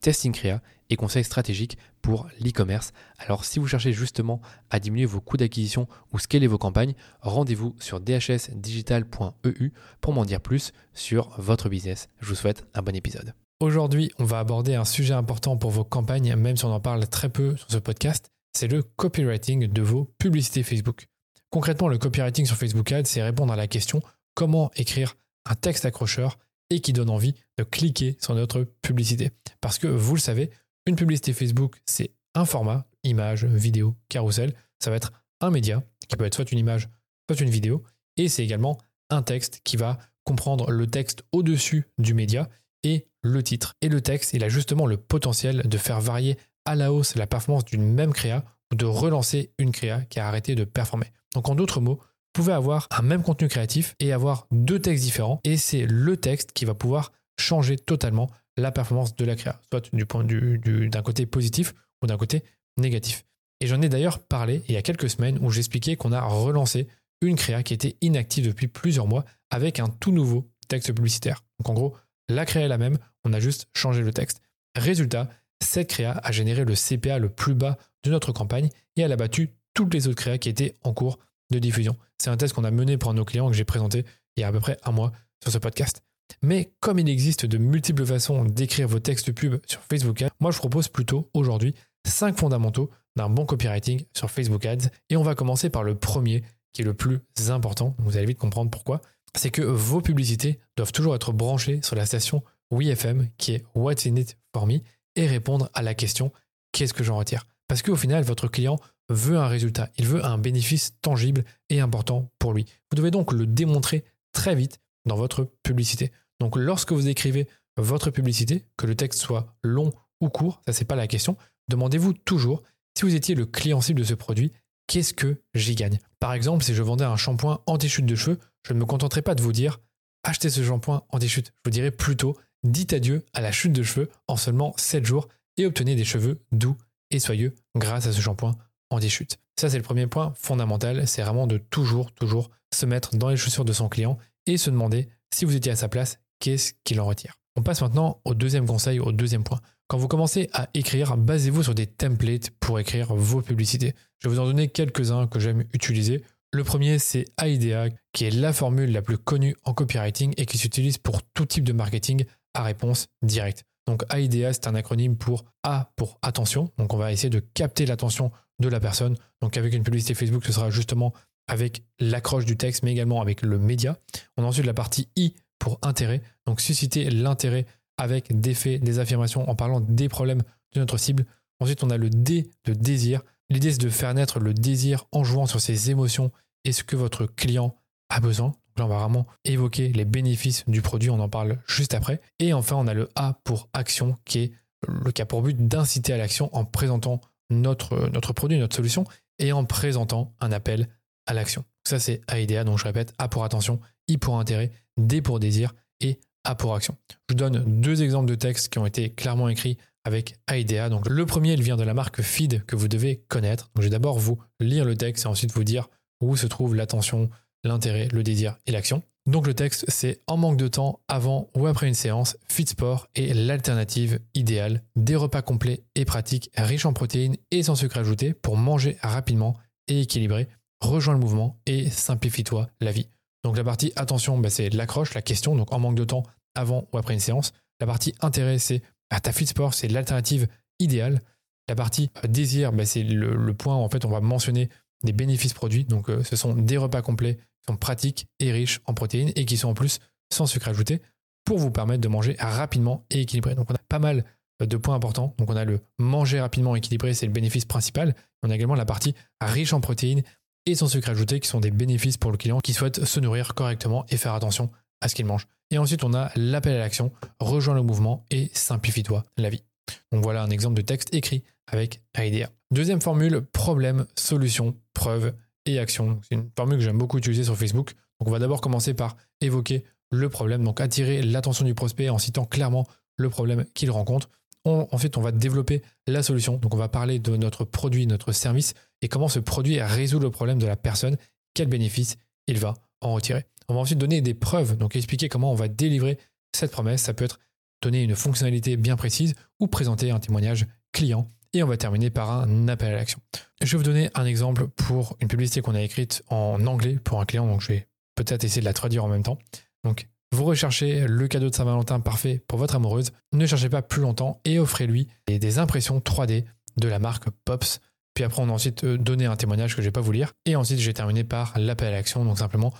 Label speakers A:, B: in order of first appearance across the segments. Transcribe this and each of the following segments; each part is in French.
A: testing créa et conseils stratégiques pour l'e-commerce. Alors si vous cherchez justement à diminuer vos coûts d'acquisition ou scaler vos campagnes, rendez-vous sur dhsdigital.eu pour m'en dire plus sur votre business. Je vous souhaite un bon épisode. Aujourd'hui, on va aborder un sujet important pour vos campagnes, même si on en parle très peu sur ce podcast, c'est le copywriting de vos publicités Facebook. Concrètement, le copywriting sur Facebook Ads, c'est répondre à la question comment écrire un texte accrocheur et qui donne envie de cliquer sur notre publicité. Parce que vous le savez, une publicité Facebook, c'est un format, image, vidéo, carrousel. Ça va être un média, qui peut être soit une image, soit une vidéo. Et c'est également un texte qui va comprendre le texte au-dessus du média et le titre. Et le texte, il a justement le potentiel de faire varier à la hausse la performance d'une même créa ou de relancer une créa qui a arrêté de performer. Donc en d'autres mots, pouvez avoir un même contenu créatif et avoir deux textes différents et c'est le texte qui va pouvoir changer totalement la performance de la créa, soit du point d'un côté positif ou d'un côté négatif. Et j'en ai d'ailleurs parlé il y a quelques semaines où j'expliquais qu'on a relancé une créa qui était inactive depuis plusieurs mois avec un tout nouveau texte publicitaire. Donc en gros, la créa est la même, on a juste changé le texte. Résultat, cette créa a généré le CPA le plus bas de notre campagne et elle a battu toutes les autres créas qui étaient en cours de diffusion. C'est un test qu'on a mené pour nos clients que j'ai présenté il y a à peu près un mois sur ce podcast. Mais comme il existe de multiples façons d'écrire vos textes pub sur Facebook Ads, moi je propose plutôt aujourd'hui 5 fondamentaux d'un bon copywriting sur Facebook Ads. Et on va commencer par le premier qui est le plus important. Vous allez vite comprendre pourquoi. C'est que vos publicités doivent toujours être branchées sur la station WeFM qui est What's in it for me et répondre à la question qu'est-ce que j'en retire? Parce qu'au final, votre client veut un résultat, il veut un bénéfice tangible et important pour lui. Vous devez donc le démontrer très vite dans votre publicité. Donc lorsque vous écrivez votre publicité, que le texte soit long ou court, ça c'est pas la question, demandez-vous toujours si vous étiez le client cible de ce produit, qu'est-ce que j'y gagne? Par exemple, si je vendais un shampoing anti-chute de cheveux, je ne me contenterai pas de vous dire achetez ce shampoing anti-chute. Je vous dirais plutôt dites adieu à la chute de cheveux en seulement 7 jours et obtenez des cheveux doux et soyeux grâce à ce shampoing anti-chute. Ça, c'est le premier point fondamental, c'est vraiment de toujours, toujours se mettre dans les chaussures de son client et se demander si vous étiez à sa place, qu'est-ce qu'il en retire? On passe maintenant au deuxième conseil, au deuxième point. Quand vous commencez à écrire, basez-vous sur des templates pour écrire vos publicités. Je vais vous en donner quelques-uns que j'aime utiliser. Le premier, c'est AIDA, qui est la formule la plus connue en copywriting et qui s'utilise pour tout type de marketing à réponse directe. Donc AIDA, c'est un acronyme pour A pour attention. Donc on va essayer de capter l'attention de la personne. Donc avec une publicité Facebook, ce sera justement avec l'accroche du texte, mais également avec le média. On a ensuite la partie I pour intérêt, donc susciter l'intérêt avec des faits, des affirmations en parlant des problèmes de notre cible. Ensuite, on a le D de désir. L'idée, c'est de faire naître le désir en jouant sur ses émotions et ce que votre client a besoin. On va vraiment évoquer les bénéfices du produit, on en parle juste après. Et enfin, on a le A pour action, qui est le a pour but d'inciter à l'action en présentant notre, notre produit, notre solution, et en présentant un appel à l'action. Ça, c'est AIDA, donc je répète, A pour attention, I pour intérêt, D pour désir et A pour action. Je vous donne deux exemples de textes qui ont été clairement écrits avec AIDA. Donc le premier, il vient de la marque Feed que vous devez connaître. Donc je vais d'abord vous lire le texte et ensuite vous dire où se trouve l'attention, l'intérêt, le désir et l'action. Donc le texte, c'est en manque de temps, avant ou après une séance, Fit Sport est l'alternative idéale des repas complets et pratiques, riches en protéines et sans sucre ajouté pour manger rapidement et équilibré. Rejoins le mouvement et simplifie-toi la vie. Donc la partie attention, bah, c'est l'accroche, la question, donc en manque de temps, avant ou après une séance. La partie intérêt, c'est à ta Fit Sport, c'est l'alternative idéale. La partie désir, bah, c'est le, point où en fait on va mentionner des bénéfices produits. Donc euh, ce sont des repas complets sont pratiques et riches en protéines et qui sont en plus sans sucre ajouté pour vous permettre de manger rapidement et équilibré. Donc on a pas mal de points importants. Donc on a le manger rapidement équilibré, c'est le bénéfice principal. On a également la partie riche en protéines et sans sucre ajouté qui sont des bénéfices pour le client qui souhaite se nourrir correctement et faire attention à ce qu'il mange. Et ensuite on a l'appel à l'action, rejoins le mouvement et simplifie-toi la vie. Donc voilà un exemple de texte écrit avec IDEA. Deuxième formule, problème, solution, preuve et action. C'est une formule que j'aime beaucoup utiliser sur Facebook. On va d'abord commencer par évoquer le problème, donc attirer l'attention du prospect en citant clairement le problème qu'il rencontre. ensuite, on va développer la solution. Donc, on va parler de notre produit, notre service et comment ce produit résout le problème de la personne, quel bénéfice il va en retirer. On va ensuite donner des preuves, donc expliquer comment on va délivrer cette promesse. Ça peut être donner une fonctionnalité bien précise ou présenter un témoignage client. Et on va terminer par un appel à l'action. Je vais vous donner un exemple pour une publicité qu'on a écrite en anglais pour un client, donc je vais peut-être essayer de la traduire en même temps. Donc, vous recherchez le cadeau de Saint-Valentin parfait pour votre amoureuse, ne cherchez pas plus longtemps et offrez-lui des impressions 3D de la marque Pops. Puis après, on a ensuite euh, donné un témoignage que je ne vais pas vous lire. Et ensuite, j'ai terminé par l'appel à l'action. Donc simplement,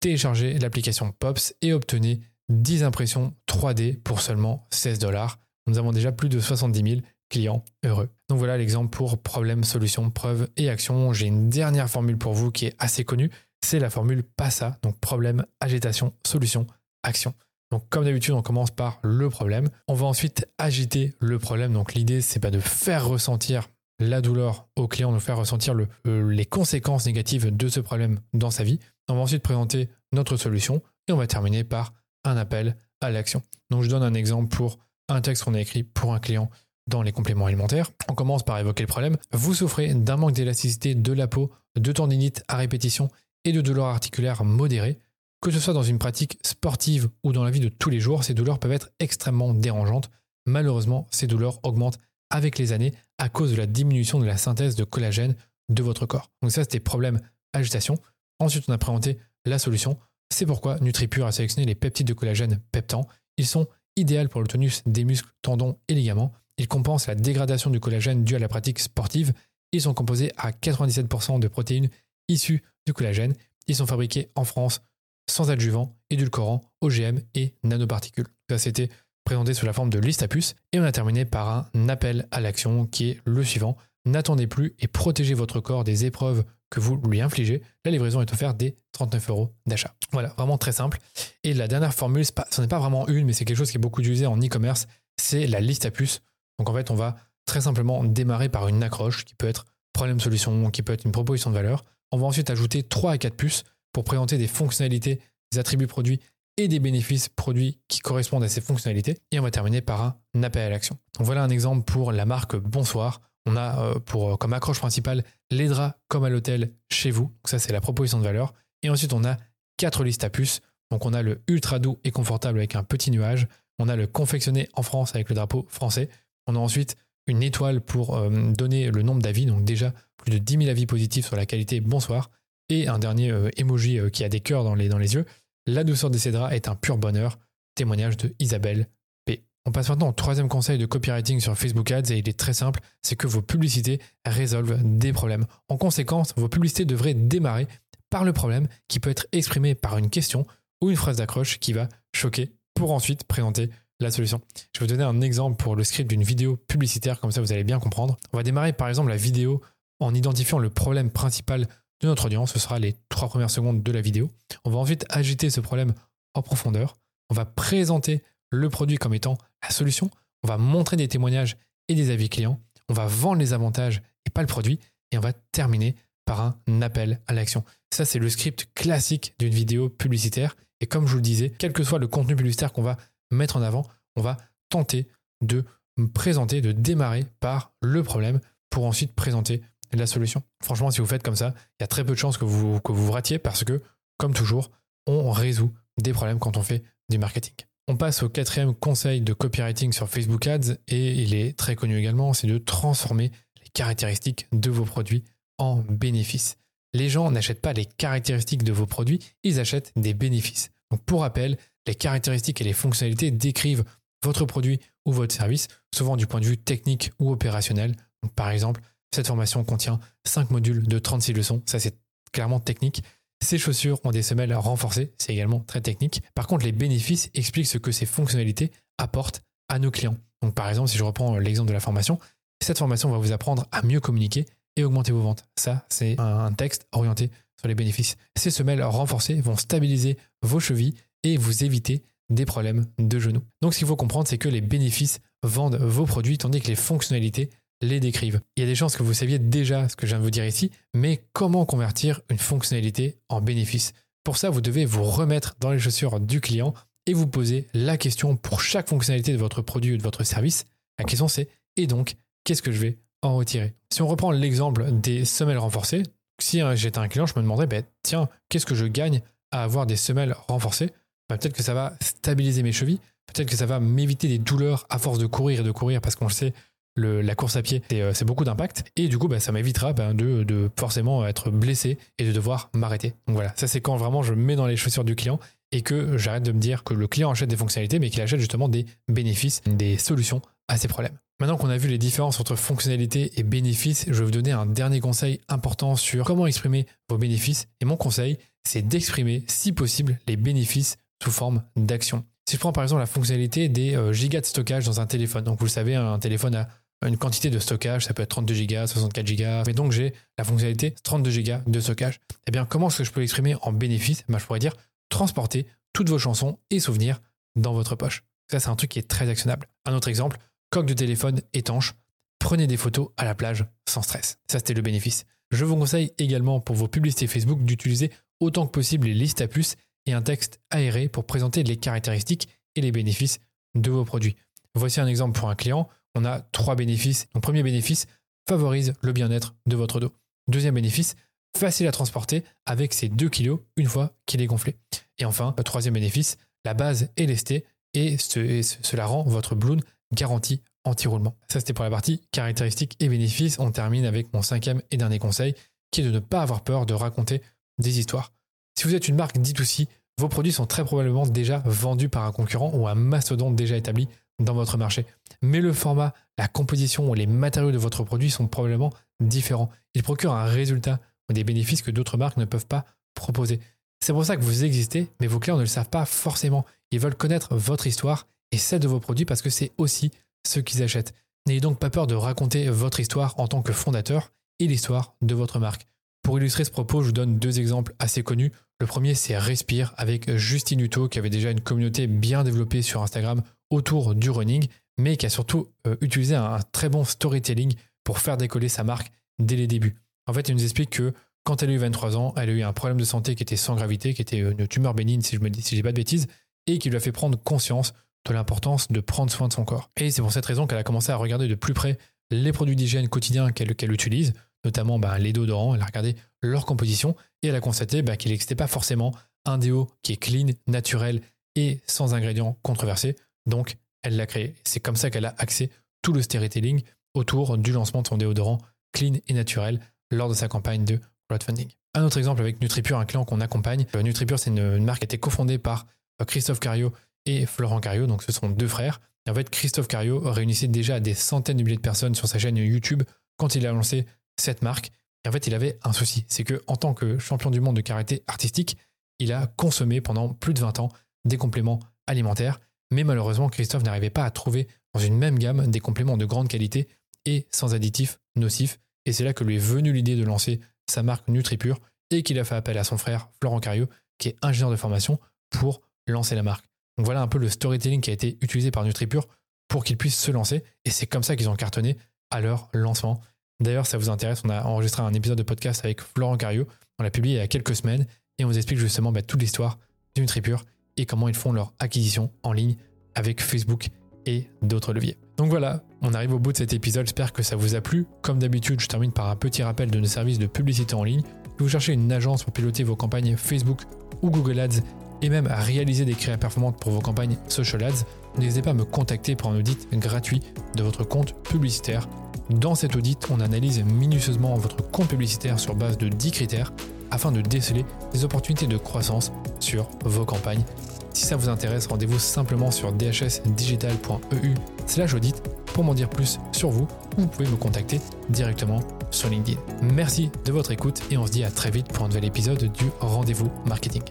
A: téléchargez l'application Pops et obtenez 10 impressions 3D pour seulement 16 dollars. Nous avons déjà plus de 70 000 clients heureux. Donc voilà l'exemple pour problème, solution, preuve et action. J'ai une dernière formule pour vous qui est assez connue c'est la formule PASA, donc problème, agitation, solution, action. Donc comme d'habitude, on commence par le problème. On va ensuite agiter le problème. Donc l'idée, c'est pas de faire ressentir la douleur au client, de faire ressentir euh, les conséquences négatives de ce problème dans sa vie. On va ensuite présenter notre solution et on va terminer par un appel à l'action. Donc je donne un exemple pour un texte qu'on a écrit pour un client dans les compléments alimentaires. On commence par évoquer le problème. Vous souffrez d'un manque d'élasticité de la peau, de tendinite à répétition et de douleurs articulaires modérées. Que ce soit dans une pratique sportive ou dans la vie de tous les jours, ces douleurs peuvent être extrêmement dérangeantes. Malheureusement, ces douleurs augmentent avec les années à cause de la diminution de la synthèse de collagène de votre corps. Donc ça, c'était problème agitation. Ensuite, on a présenté la solution. C'est pourquoi NutriPure a sélectionné les peptides de collagène peptan. Ils sont idéaux pour le tonus des muscles, tendons et ligaments. Ils compensent la dégradation du collagène due à la pratique sportive. Ils sont composés à 97% de protéines issus du collagène. Ils sont fabriqués en France sans adjuvant, édulcorant, OGM et nanoparticules. Ça, c'était présenté sous la forme de liste à puces. Et on a terminé par un appel à l'action qui est le suivant. N'attendez plus et protégez votre corps des épreuves que vous lui infligez. La livraison est offerte des 39 euros d'achat. Voilà, vraiment très simple. Et la dernière formule, ce n'est pas vraiment une, mais c'est quelque chose qui est beaucoup utilisé en e-commerce, c'est la liste à puces. Donc en fait, on va très simplement démarrer par une accroche qui peut être problème-solution, qui peut être une proposition de valeur. On va ensuite ajouter 3 à 4 puces pour présenter des fonctionnalités, des attributs produits et des bénéfices produits qui correspondent à ces fonctionnalités. Et on va terminer par un appel à l'action. Voilà un exemple pour la marque Bonsoir. On a euh, euh, comme accroche principale les draps comme à l'hôtel chez vous. Donc ça, c'est la proposition de valeur. Et ensuite, on a quatre listes à puces. Donc on a le ultra doux et confortable avec un petit nuage. On a le confectionné en France avec le drapeau français. On a ensuite une étoile pour euh, donner le nombre d'avis, donc déjà plus de 10 000 avis positifs sur la qualité bonsoir, et un dernier euh, emoji euh, qui a des cœurs dans les, dans les yeux. La douceur de ces draps est un pur bonheur. Témoignage de Isabelle P. On passe maintenant au troisième conseil de copywriting sur Facebook Ads et il est très simple, c'est que vos publicités résolvent des problèmes. En conséquence, vos publicités devraient démarrer par le problème qui peut être exprimé par une question ou une phrase d'accroche qui va choquer pour ensuite présenter solution. Je vais vous donner un exemple pour le script d'une vidéo publicitaire, comme ça vous allez bien comprendre. On va démarrer par exemple la vidéo en identifiant le problème principal de notre audience. Ce sera les trois premières secondes de la vidéo. On va ensuite agiter ce problème en profondeur. On va présenter le produit comme étant la solution. On va montrer des témoignages et des avis clients. On va vendre les avantages et pas le produit. Et on va terminer par un appel à l'action. Ça, c'est le script classique d'une vidéo publicitaire. Et comme je vous le disais, quel que soit le contenu publicitaire qu'on va mettre en avant, on va tenter de présenter, de démarrer par le problème pour ensuite présenter la solution. Franchement, si vous faites comme ça, il y a très peu de chances que vous, vous ratiez parce que, comme toujours, on résout des problèmes quand on fait du marketing. On passe au quatrième conseil de copywriting sur Facebook Ads et il est très connu également, c'est de transformer les caractéristiques de vos produits en bénéfices. Les gens n'achètent pas les caractéristiques de vos produits, ils achètent des bénéfices. Donc pour rappel, les caractéristiques et les fonctionnalités décrivent votre produit ou votre service, souvent du point de vue technique ou opérationnel. par exemple, cette formation contient 5 modules de 36 leçons, ça c'est clairement technique. Ces chaussures ont des semelles renforcées, c'est également très technique. Par contre, les bénéfices expliquent ce que ces fonctionnalités apportent à nos clients. Donc par exemple, si je reprends l'exemple de la formation, cette formation va vous apprendre à mieux communiquer et augmenter vos ventes. Ça, c'est un texte orienté sur les bénéfices. Ces semelles renforcées vont stabiliser vos chevilles et vous éviter des problèmes de genoux. Donc ce qu'il faut comprendre, c'est que les bénéfices vendent vos produits tandis que les fonctionnalités les décrivent. Il y a des chances que vous saviez déjà ce que je viens de vous dire ici, mais comment convertir une fonctionnalité en bénéfice? Pour ça, vous devez vous remettre dans les chaussures du client et vous poser la question pour chaque fonctionnalité de votre produit ou de votre service. La question c'est et donc qu'est-ce que je vais en retirer? Si on reprend l'exemple des semelles renforcées, si j'étais un client, je me demanderais ben, tiens, qu'est-ce que je gagne à avoir des semelles renforcées? Ben, Peut-être que ça va stabiliser mes chevilles, peut-être que ça va m'éviter des douleurs à force de courir et de courir parce qu'on le sait, la course à pied, c'est euh, beaucoup d'impact. Et du coup, ben, ça m'évitera de, de, forcément être blessé et de devoir m'arrêter. Donc voilà, ça c'est quand vraiment je mets dans les chaussures du client et que j'arrête de me dire que le client achète des fonctionnalités, mais qu'il achète justement des bénéfices, des solutions à ses problèmes. Maintenant qu'on a vu les différences entre fonctionnalités et bénéfices, je vais vous donner un dernier conseil important sur comment exprimer vos bénéfices. Et mon conseil, c'est d'exprimer, si possible, les bénéfices sous forme d'action. Si je prends par exemple la fonctionnalité des euh, gigas de stockage dans un téléphone, donc vous le savez, un téléphone a une quantité de stockage, ça peut être 32 gigas, 64 gigas, mais donc j'ai la fonctionnalité 32 gigas de stockage. Eh bien, comment est-ce que je peux l'exprimer en bénéfice? Ben, Je pourrais dire transporter toutes vos chansons et souvenirs dans votre poche. Ça, c'est un truc qui est très actionnable. Un autre exemple, coque de téléphone étanche. Prenez des photos à la plage sans stress. Ça, c'était le bénéfice. Je vous conseille également pour vos publicités Facebook d'utiliser autant que possible les listes à puces et un texte aéré pour présenter les caractéristiques et les bénéfices de vos produits. Voici un exemple pour un client. On a trois bénéfices. Donc, premier bénéfice, favorise le bien-être de votre dos. Deuxième bénéfice, facile à transporter avec ses 2 kg une fois qu'il est gonflé. Et enfin, le troisième bénéfice, la base est lestée et, cela rend votre balloon garanti anti-roulement. Ça, c'était pour la partie caractéristiques et bénéfices. On termine avec mon cinquième et dernier conseil, qui est de ne pas avoir peur de raconter des histoires. Si vous êtes une marque dite aussi, vos produits sont très probablement déjà vendus par un concurrent ou un mastodonte déjà établi dans votre marché. Mais le format, la composition ou les matériaux de votre produit sont probablement différents. Ils procurent un résultat ou des bénéfices que d'autres marques ne peuvent pas proposer. C'est pour ça que vous existez, mais vos clients ne le savent pas forcément. Ils veulent connaître votre histoire et celle de vos produits parce que c'est aussi ce qu'ils achètent. N'ayez donc pas peur de raconter votre histoire en tant que fondateur et l'histoire de votre marque. Pour illustrer ce propos, je vous donne deux exemples assez connus. Le premier, c'est Respire avec Justine Hutto, qui avait déjà une communauté bien développée sur Instagram autour du running, mais qui a surtout euh, utilisé un, très bon storytelling pour faire décoller sa marque dès les débuts. En fait, elle nous explique que quand elle a eu 23 ans, elle a eu un problème de santé qui était sans gravité, qui était une tumeur bénigne, si je me dis, pas de bêtises, et qui lui a fait prendre conscience de l'importance de prendre soin de son corps. Et c'est pour cette raison qu'elle a commencé à regarder de plus près les produits d'hygiène quotidiens qu'elle utilise, notamment bah, les déodorants. Elle a regardé leur composition et elle a constaté bah, qu'il n'existait pas forcément un déo qui est clean, naturel et sans ingrédients controversés. Donc, elle l'a créé. C'est comme ça qu'elle a axé tout le storytelling autour du lancement de son déodorant clean et naturel lors de sa campagne de crowdfunding. Un autre exemple avec NutriPure, un client qu'on accompagne. Euh, NutriPure, c'est une, marque qui a été cofondée par euh, Christophe Cario et Florent Cario, donc ce sont deux frères. En fait, Christophe Cario réunissait déjà des centaines de milliers de personnes sur sa chaîne YouTube quand il a lancé cette marque. Et en fait, il avait un souci, c'est que en tant que champion du monde de karaté artistique, il a consommé pendant plus de 20 ans des compléments alimentaires, mais malheureusement, Christophe n'arrivait pas à trouver dans une même gamme des compléments de grande qualité et sans additifs nocifs. Et c'est là que lui est venue l'idée de lancer sa marque NutriPure et qu'il a fait appel à son frère Florent Cario, qui est ingénieur de formation, pour lancer la marque. Donc voilà un peu le storytelling qui a été utilisé par NutriPure pour qu'ils puissent se lancer. Et c'est comme ça qu'ils ont cartonné à leur lancement. D'ailleurs, ça vous intéresse, on a enregistré un épisode de podcast avec Florent Cario. On l'a publié il y a quelques semaines et on vous explique justement bah, toute l'histoire de NutriPure et comment ils font leur acquisition en ligne avec Facebook et d'autres leviers. Donc voilà, on arrive au bout de cet épisode, j'espère que ça vous a plu. Comme d'habitude, je termine par un petit rappel de nos services de publicité en ligne. Si vous cherchez une agence pour piloter vos campagnes Facebook ou Google Ads et même à réaliser des créations performantes pour vos campagnes social ads, n'hésitez pas à me contacter pour un audit gratuit de votre compte publicitaire. Dans cet audit, on analyse minutieusement votre compte publicitaire sur base de 10 critères afin de déceler des opportunités de croissance sur vos campagnes. Si ça vous intéresse, rendez-vous simplement sur dhsdigital.eu slash audit pour m'en dire plus sur vous ou vous pouvez me contacter directement sur LinkedIn. Merci de votre écoute et on se dit à très vite pour un nouvel épisode du Rendez-vous Marketing.